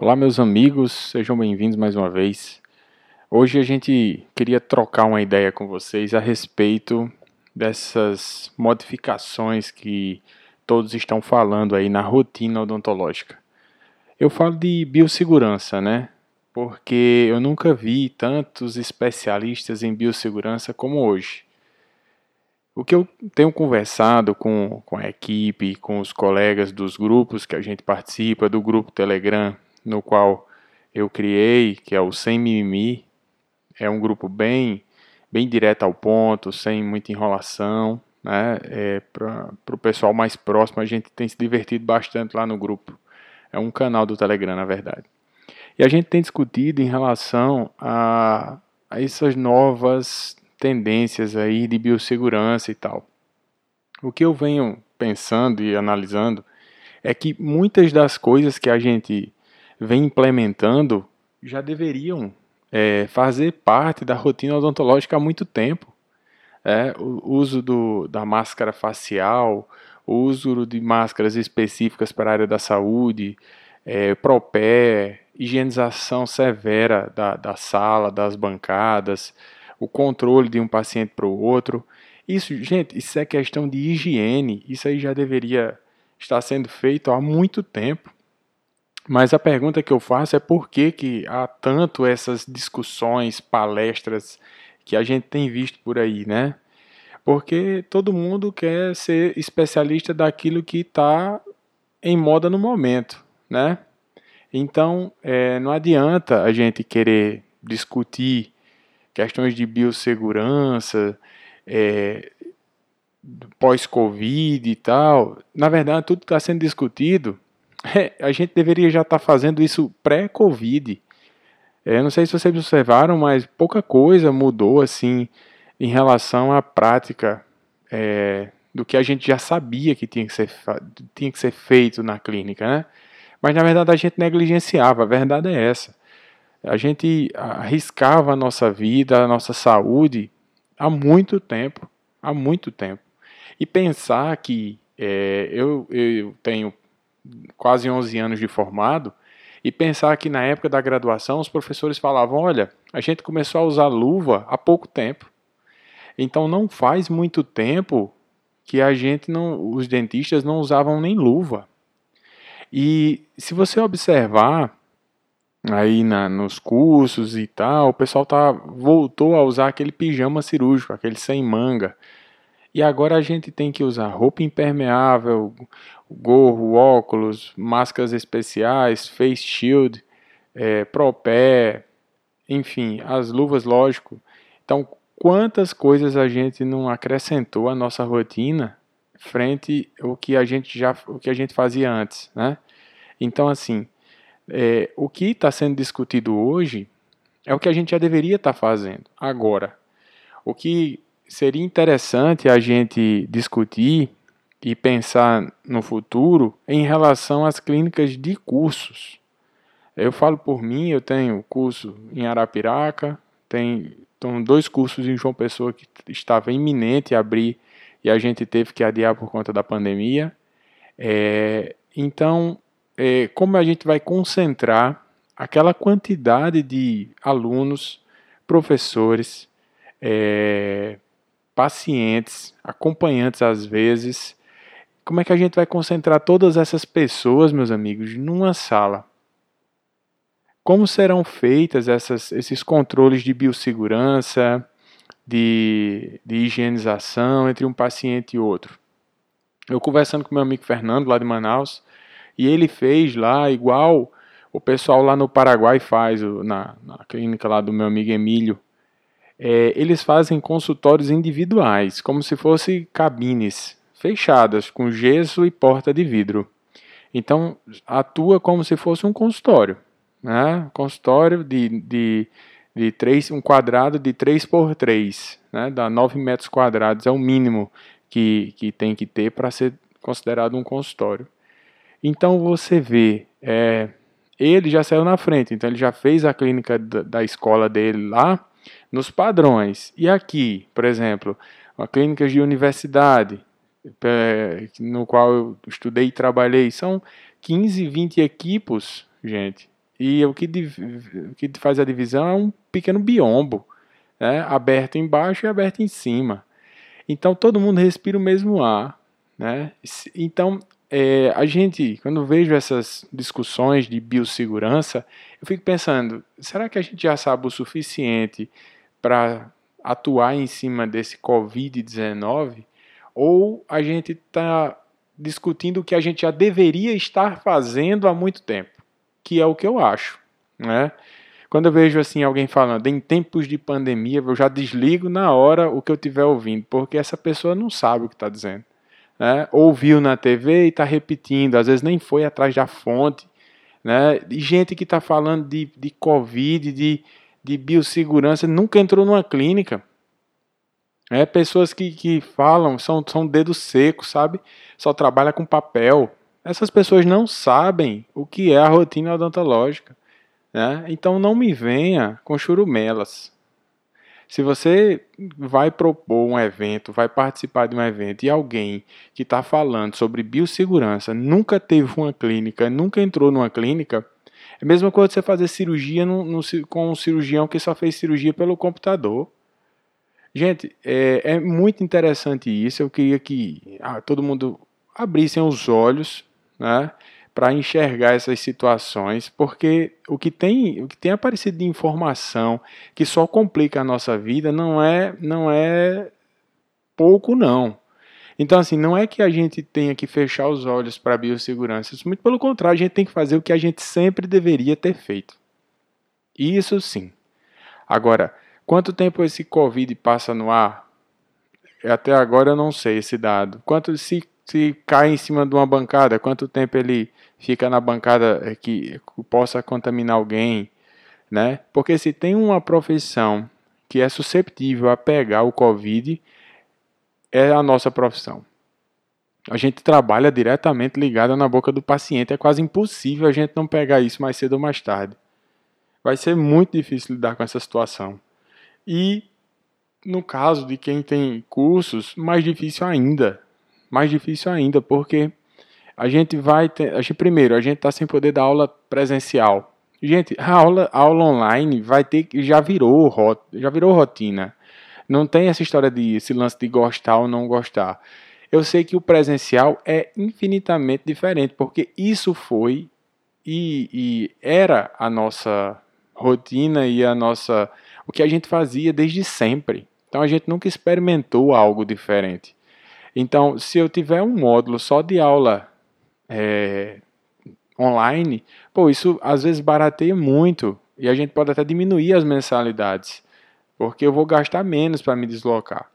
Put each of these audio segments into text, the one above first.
Olá, meus amigos, sejam bem-vindos mais uma vez. Hoje a gente queria trocar uma ideia com vocês a respeito dessas modificações que todos estão falando aí na rotina odontológica. Eu falo de biossegurança, né? Porque eu nunca vi tantos especialistas em biossegurança como hoje. O que eu tenho conversado com, com a equipe, com os colegas dos grupos que a gente participa, do grupo Telegram, no qual eu criei, que é o Sem Mimimi. É um grupo bem, bem direto ao ponto, sem muita enrolação. Né? É, Para o pessoal mais próximo, a gente tem se divertido bastante lá no grupo. É um canal do Telegram, na verdade. E a gente tem discutido em relação a, a essas novas tendências aí de biossegurança e tal. O que eu venho pensando e analisando é que muitas das coisas que a gente vem implementando já deveriam é, fazer parte da rotina odontológica há muito tempo. É, o uso do, da máscara facial, o uso de máscaras específicas para a área da saúde, é, propé, higienização severa da, da sala, das bancadas, o controle de um paciente para o outro. Isso, gente, isso é questão de higiene, isso aí já deveria estar sendo feito há muito tempo. Mas a pergunta que eu faço é por que, que há tanto essas discussões, palestras que a gente tem visto por aí, né? Porque todo mundo quer ser especialista daquilo que está em moda no momento, né? Então, é, não adianta a gente querer discutir questões de biossegurança, é, pós-Covid e tal. Na verdade, tudo está sendo discutido a gente deveria já estar tá fazendo isso pré-Covid. É, não sei se vocês observaram, mas pouca coisa mudou assim em relação à prática é, do que a gente já sabia que tinha que, ser, tinha que ser feito na clínica, né? Mas na verdade a gente negligenciava, a verdade é essa. A gente arriscava a nossa vida, a nossa saúde há muito tempo, há muito tempo. E pensar que é, eu, eu tenho quase 11 anos de formado, e pensar que na época da graduação os professores falavam: olha, a gente começou a usar luva há pouco tempo. Então não faz muito tempo que a gente não, os dentistas não usavam nem luva. E se você observar aí na, nos cursos e tal, o pessoal tá, voltou a usar aquele pijama cirúrgico, aquele sem manga. E agora a gente tem que usar roupa impermeável, gorro, óculos, máscaras especiais, face shield, é, propé, enfim, as luvas, lógico. Então, quantas coisas a gente não acrescentou à nossa rotina frente ao que a gente já, o que a gente fazia antes, né? Então, assim, é, o que está sendo discutido hoje é o que a gente já deveria estar tá fazendo agora. O que seria interessante a gente discutir e pensar no futuro em relação às clínicas de cursos. Eu falo por mim, eu tenho curso em Arapiraca, tem então, dois cursos em João Pessoa que estava iminente abrir e a gente teve que adiar por conta da pandemia. É, então, é, como a gente vai concentrar aquela quantidade de alunos, professores, é, pacientes, acompanhantes às vezes, como é que a gente vai concentrar todas essas pessoas, meus amigos, numa sala? Como serão feitas essas, esses controles de biossegurança, de, de higienização entre um paciente e outro? Eu conversando com meu amigo Fernando, lá de Manaus, e ele fez lá igual o pessoal lá no Paraguai faz, na, na clínica lá do meu amigo Emílio. É, eles fazem consultórios individuais, como se fossem cabines fechadas, com gesso e porta de vidro. Então, atua como se fosse um consultório. Né? Consultório de, de, de 3, um quadrado de 3 por 3, né? dá 9 metros quadrados, é o mínimo que, que tem que ter para ser considerado um consultório. Então, você vê, é, ele já saiu na frente, então ele já fez a clínica da, da escola dele lá, nos padrões. E aqui, por exemplo, a clínica de universidade, no qual eu estudei e trabalhei, são 15, 20 equipos, gente. E o que, o que faz a divisão é um pequeno biombo, né? aberto embaixo e aberto em cima. Então todo mundo respira o mesmo ar. Né? Então é, a gente, quando vejo essas discussões de biossegurança, eu fico pensando: será que a gente já sabe o suficiente para atuar em cima desse Covid-19? Ou a gente está discutindo o que a gente já deveria estar fazendo há muito tempo? Que é o que eu acho. Né? Quando eu vejo assim alguém falando em tempos de pandemia, eu já desligo na hora o que eu estiver ouvindo, porque essa pessoa não sabe o que está dizendo né? ouviu na TV e está repetindo, às vezes nem foi atrás da fonte. Né? E gente que está falando de, de Covid, de, de biossegurança, nunca entrou numa clínica. É, pessoas que, que falam, são, são dedos secos, sabe? Só trabalha com papel. Essas pessoas não sabem o que é a rotina odontológica. Né? Então não me venha com churumelas. Se você vai propor um evento, vai participar de um evento e alguém que está falando sobre biossegurança nunca teve uma clínica, nunca entrou numa clínica, é a mesma coisa você fazer cirurgia no, no, com um cirurgião que só fez cirurgia pelo computador. Gente, é, é muito interessante isso. Eu queria que ah, todo mundo abrissem os olhos, né? para enxergar essas situações, porque o que tem, o que tem aparecido de informação que só complica a nossa vida não é, não é pouco não. Então assim, não é que a gente tenha que fechar os olhos para a biossegurança, muito pelo contrário, a gente tem que fazer o que a gente sempre deveria ter feito. Isso sim. Agora, quanto tempo esse Covid passa no ar? Até agora eu não sei esse dado. Quanto se se cai em cima de uma bancada, quanto tempo ele fica na bancada eh, que possa contaminar alguém, né? Porque se tem uma profissão que é susceptível a pegar o Covid, é a nossa profissão. A gente trabalha diretamente ligada na boca do paciente, é quase impossível a gente não pegar isso mais cedo ou mais tarde. Vai ser muito difícil lidar com essa situação. E no caso de quem tem cursos, mais difícil ainda, mais difícil ainda, porque a gente vai ter, a gente, primeiro, a gente está sem poder dar aula presencial. Gente, a aula, a aula online vai ter já virou já virou rotina. Não tem essa história de esse lance de gostar ou não gostar. Eu sei que o presencial é infinitamente diferente, porque isso foi e, e era a nossa rotina e a nossa o que a gente fazia desde sempre. Então a gente nunca experimentou algo diferente. Então, se eu tiver um módulo só de aula é, online, pô, isso às vezes barateia muito e a gente pode até diminuir as mensalidades, porque eu vou gastar menos para me deslocar.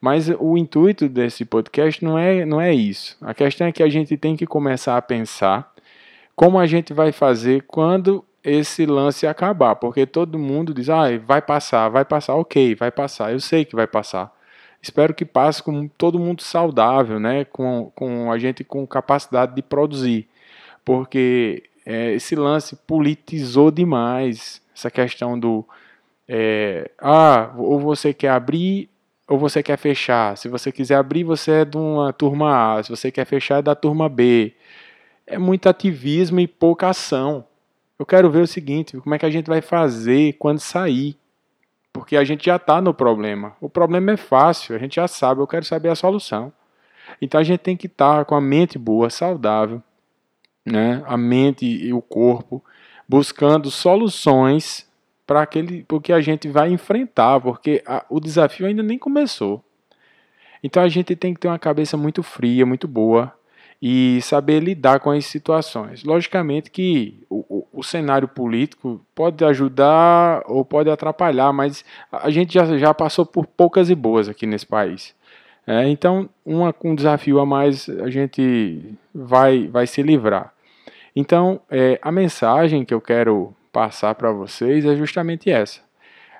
Mas o intuito desse podcast não é, não é isso. A questão é que a gente tem que começar a pensar como a gente vai fazer quando esse lance acabar, porque todo mundo diz, ah, vai passar, vai passar, ok, vai passar, eu sei que vai passar. Espero que passe com todo mundo saudável, né? com, com a gente com capacidade de produzir. Porque é, esse lance politizou demais essa questão do é, ah, ou você quer abrir ou você quer fechar. Se você quiser abrir, você é de uma turma A. Se você quer fechar, é da turma B. É muito ativismo e pouca ação. Eu quero ver o seguinte: como é que a gente vai fazer quando sair? Porque a gente já está no problema. O problema é fácil, a gente já sabe, eu quero saber a solução. Então a gente tem que estar tá com a mente boa, saudável, né? a mente e o corpo, buscando soluções para aquele porque a gente vai enfrentar, porque a, o desafio ainda nem começou. Então a gente tem que ter uma cabeça muito fria, muito boa, e saber lidar com as situações. Logicamente que o, o, cenário político pode ajudar ou pode atrapalhar, mas a gente já, já passou por poucas e boas aqui nesse país. É, então, uma, um desafio a mais a gente vai, vai se livrar. Então, é, a mensagem que eu quero passar para vocês é justamente essa.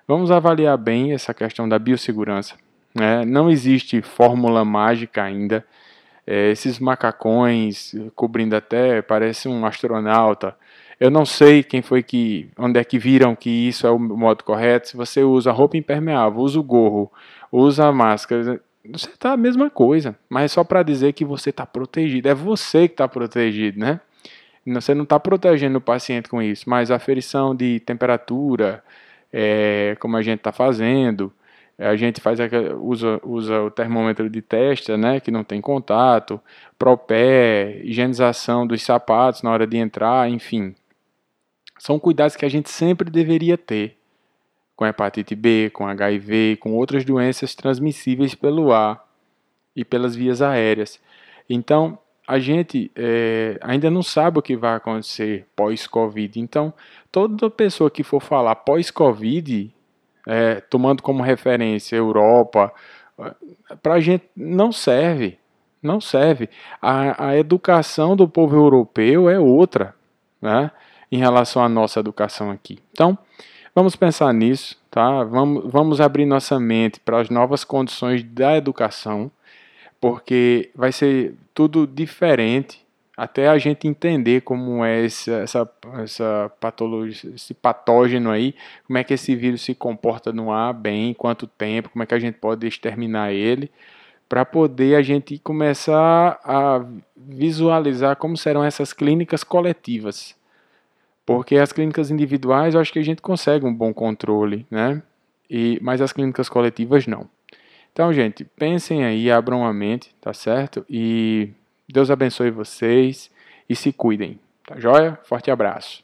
Vamos avaliar bem essa questão da biossegurança. Né? Não existe fórmula mágica ainda é, esses macacões cobrindo até, parece um astronauta. Eu não sei quem foi que, onde é que viram que isso é o modo correto. Se você usa roupa impermeável, usa o gorro, usa a máscara, você está a mesma coisa, mas é só para dizer que você está protegido. É você que está protegido, né? Você não está protegendo o paciente com isso, mas aferição de temperatura, é, como a gente está fazendo, a gente faz usa, usa o termômetro de testa, né, que não tem contato, propé, higienização dos sapatos na hora de entrar, enfim. São cuidados que a gente sempre deveria ter com hepatite B, com HIV, com outras doenças transmissíveis pelo ar e pelas vias aéreas. Então, a gente é, ainda não sabe o que vai acontecer pós-Covid. Então, toda pessoa que for falar pós-Covid, é, tomando como referência Europa, para a gente não serve. Não serve. A, a educação do povo europeu é outra, né, em relação à nossa educação aqui. Então, vamos pensar nisso, tá? Vamos, vamos abrir nossa mente para as novas condições da educação porque vai ser tudo diferente até a gente entender como é essa, essa, essa patologia, esse patógeno aí, como é que esse vírus se comporta no ar bem, quanto tempo, como é que a gente pode exterminar ele, para poder a gente começar a visualizar como serão essas clínicas coletivas. Porque as clínicas individuais eu acho que a gente consegue um bom controle, né? E, mas as clínicas coletivas não. Então, gente, pensem aí, abram a mente, tá certo? E Deus abençoe vocês e se cuidem, tá joia? Forte abraço.